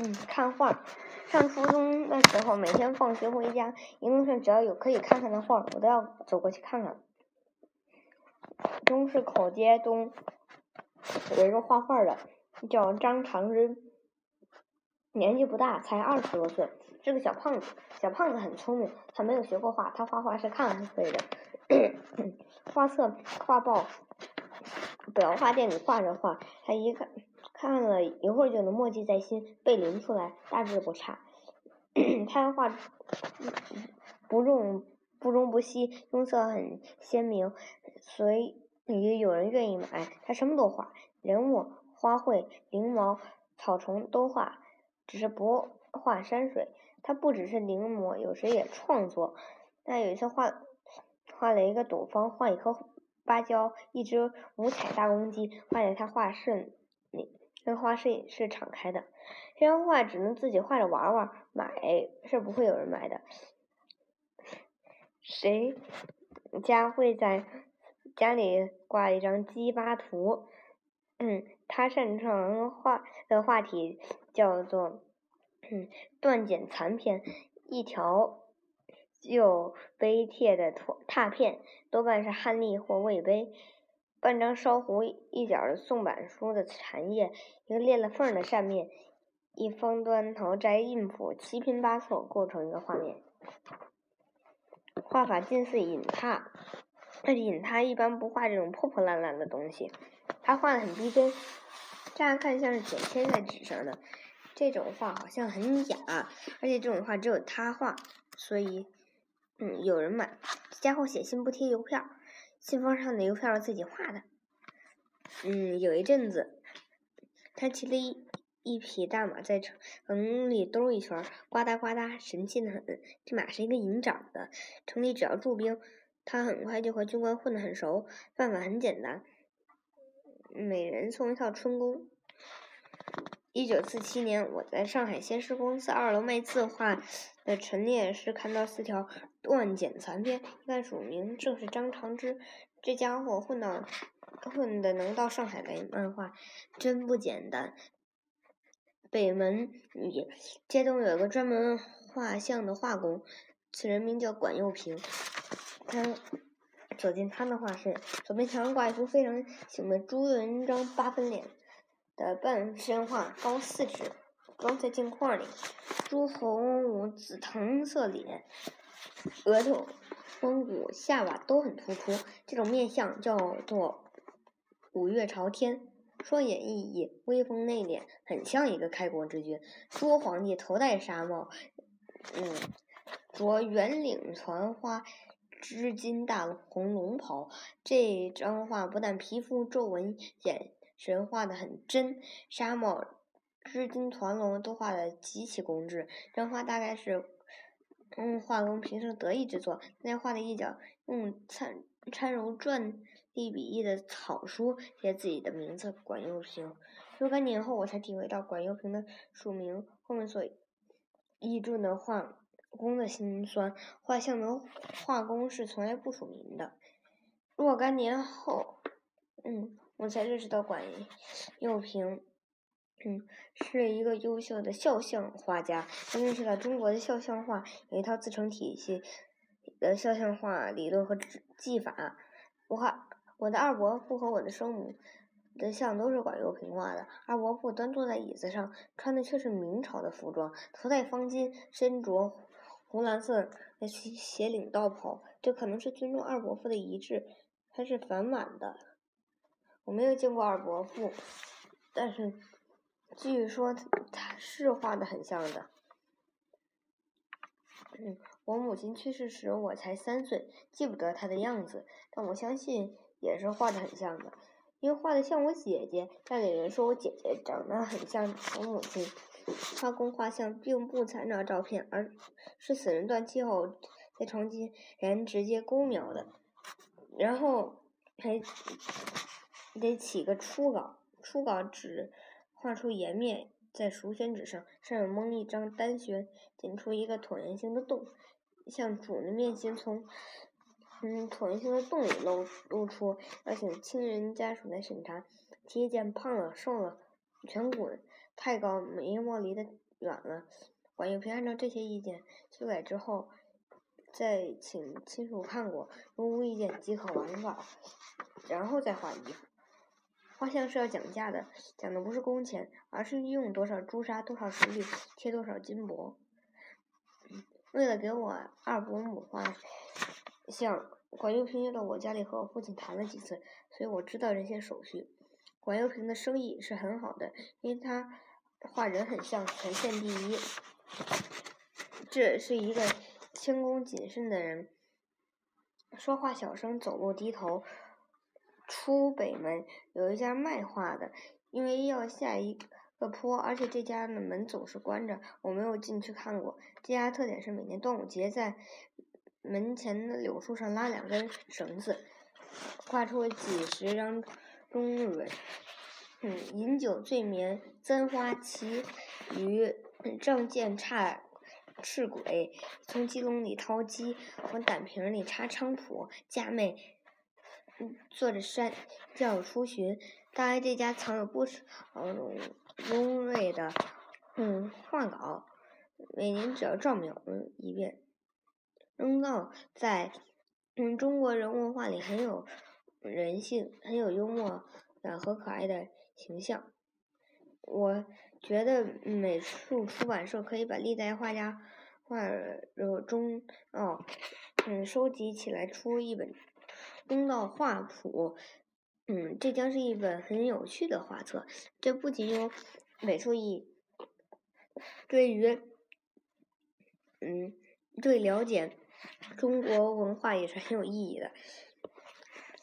嗯，看画。上初中的时候，每天放学回家，一路上只要有可以看看的画，我都要走过去看看。中市口街东有一个画画的，叫张长之，年纪不大，才二十多岁，是个小胖子。小胖子很聪明，他没有学过画，他画画是看会的。画册、画报、裱画店里挂着画，他一看。看了一会儿就能默记在心，背临出来，大致不差。他画不重不中不西，用色很鲜明，所以有人愿意买。他什么都画，人物、花卉、灵毛、草虫都画，只是不画山水。他不只是临摹，有时也创作。那有一次画画了一个斗方，画一颗芭蕉，一只五彩大公鸡，画在他画室里。那画室是敞开的，这张画只能自己画着玩玩，买是不会有人买的。谁家会在家里挂一张鸡巴图？嗯，他擅长画的话题叫做嗯断简残篇，一条旧碑帖的拓拓片，多半是汉隶或魏碑。半张烧糊一角的宋版书的残页，一个裂了缝的扇面，一方端头摘印谱，七拼八凑构成一个画面。画法近似隐拓，但是隐拓一般不画这种破破烂烂的东西，他画的很逼真，乍看像是剪贴在纸上的。这种画好像很假，而且这种画只有他画，所以嗯有人买。这家伙写信不贴邮票。信封上的邮票是自己画的。嗯，有一阵子，他骑了一一匹大马在城里兜一圈，呱嗒呱嗒，神气的很。这马是一个营长的，城里只要驻兵，他很快就和军官混得很熟。办法很简单，每人送一套春宫。一九四七年，我在上海先施公司二楼卖字画的陈列室看到四条断简残篇，一看署名，正是张长之。这家伙混到混的能到上海来漫画，真不简单。北门里街东有一个专门画像的画工，此人名叫管又平。他走进他的画室，左边墙上挂一幅非常醒目的朱元璋八分脸。的半身画高四尺，装在镜框里，朱红紫藤色脸，额头、风骨、下巴都很突出。这种面相叫做五岳朝天，双眼熠熠，威风内敛，很像一个开国之君。朱皇帝头戴纱帽，嗯，着圆领团花织金大红龙袍。这张画不但皮肤皱纹眼。神画的很真，纱帽、织金团龙都画的极其工致。这张画大概是，嗯，画工平生得意之作。那画的一角用掺掺揉篆隶笔意的草书写自己的名字管又平。若干年后，我才体会到管又平的署名后面所译著的画工的辛酸。画像的画工是从来不署名的。若干年后，嗯。我才认识到管又平，嗯，是一个优秀的肖像画家。他认识了中国的肖像画有一套自成体系的肖像画理论和技法。我画我的二伯父和我的生母的像都是管又平画的。二伯父端坐在椅子上，穿的却是明朝的服装，头戴方巾，身着红蓝色的斜领道袍。这可能是尊重二伯父的遗志，他是反满的。我没有见过二伯父，但是据说他是画的很像的。嗯，我母亲去世时我才三岁，记不得她的样子，但我相信也是画的很像的，因为画的像我姐姐。家里人说我姐姐长得很像我母亲。画工画像并不参照照片，而是死人断气后在床前人直接勾描的，然后还。得起个初稿，初稿纸画出颜面，在熟宣纸上，上面蒙一张单宣，剪出一个椭圆形的洞，像主的面形从嗯椭圆形的洞里露露出，要请亲人家属来审查，体检胖了瘦了，颧骨太高，眉毛离得远了。管幼平按照这些意见修改之后，再请亲属看过，如无意见即可完稿，然后再画衣服。画像是要讲价的，讲的不是工钱，而是用多少朱砂、多少石绿、贴多少金箔。为了给我二伯母画像，管幼平又到我家里和我父亲谈了几次，所以我知道这些手续。管幼平的生意是很好的，因为他画人很像，全县第一。这是一个谦恭谨慎的人，说话小声，走路低头。出北门有一家卖画的，因为要下一个坡，而且这家的门总是关着，我没有进去看过。这家特点是每年端午节在门前的柳树上拉两根绳子，画出几十张中蕊。嗯，饮酒醉眠簪花旗，与仗剑插赤鬼，从鸡笼里掏鸡，从胆瓶里插菖蒲，家妹。坐着山轿出巡，大概这家藏有不少荣瑞的嗯画稿，每年只要照描嗯一遍，扔到在嗯中国人物画里很有人性、很有幽默的和可爱的形象。我觉得美术出版社可以把历代画家画中哦嗯收集起来出一本。公道画谱，嗯，这将是一本很有趣的画册。这不仅有美术意义，对于，嗯，对了解中国文化也是很有意义的。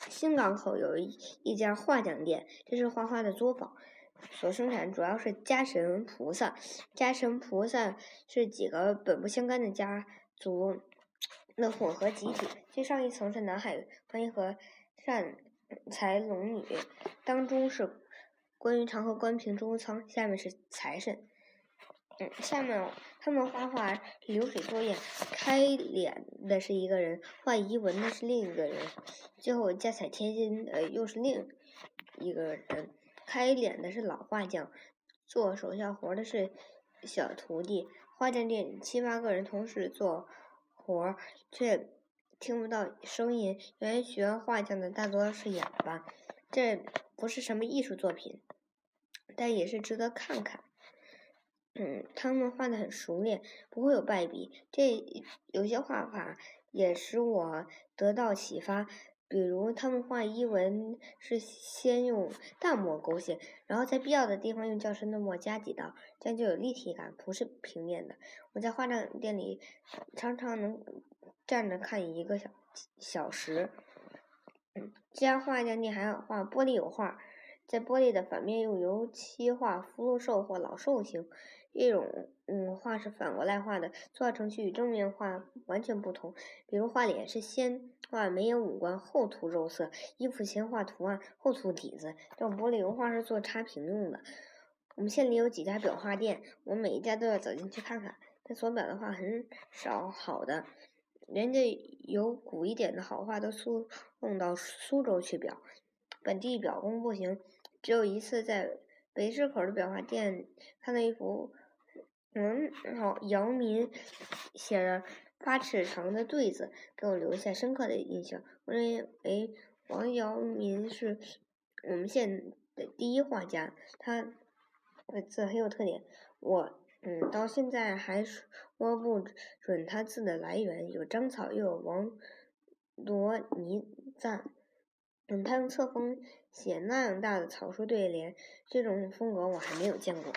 新港口有一一家画匠店，这是画画的作坊，所生产主要是家神菩萨。家神菩萨是几个本不相干的家族。那混合集体，最上一层是南海观音和善财龙女，当中是关于长河关平周仓，下面是财神。嗯，下面他们画画流水作业，开脸的是一个人，画遗文的是另一个人，最后加彩贴金的又是另一个人。开脸的是老画匠，做手下活的是小徒弟。画匠店七八个人同时做。活儿却听不到声音。原来学画匠的大多是哑巴，这不是什么艺术作品，但也是值得看看。嗯，他们画的很熟练，不会有败笔。这有些画法也使我得到启发。比如，他们画衣纹是先用淡墨勾线，然后在必要的地方用较深的墨加几道，这样就有立体感，不是平面的。我在画展店里常常能站着看一个小小时。这家画匠店还要画玻璃油画，在玻璃的反面用油漆画福禄寿或老寿星。一种嗯画是反过来画的，作画程序与正面画完全不同。比如画脸是先画眉眼五官，后涂肉色；衣服先画图案，后涂底子。这种玻璃油画是做插屏用的。我们县里有几家裱画店，我每一家都要走进去看看。但所裱的画很少好的，人家有古一点的好画都苏送到苏州去裱，本地裱工不行。只有一次在北市口的裱画店看到一幅。嗯，好，姚明写着八尺长的对子，给我留下深刻的印象。我认为王阳明是我们县的第一画家，他的字很有特点。我嗯，到现在还说不准他字的来源，有章草，又有王罗尼赞。嗯，他用侧锋写那样大的草书对联，这种风格我还没有见过。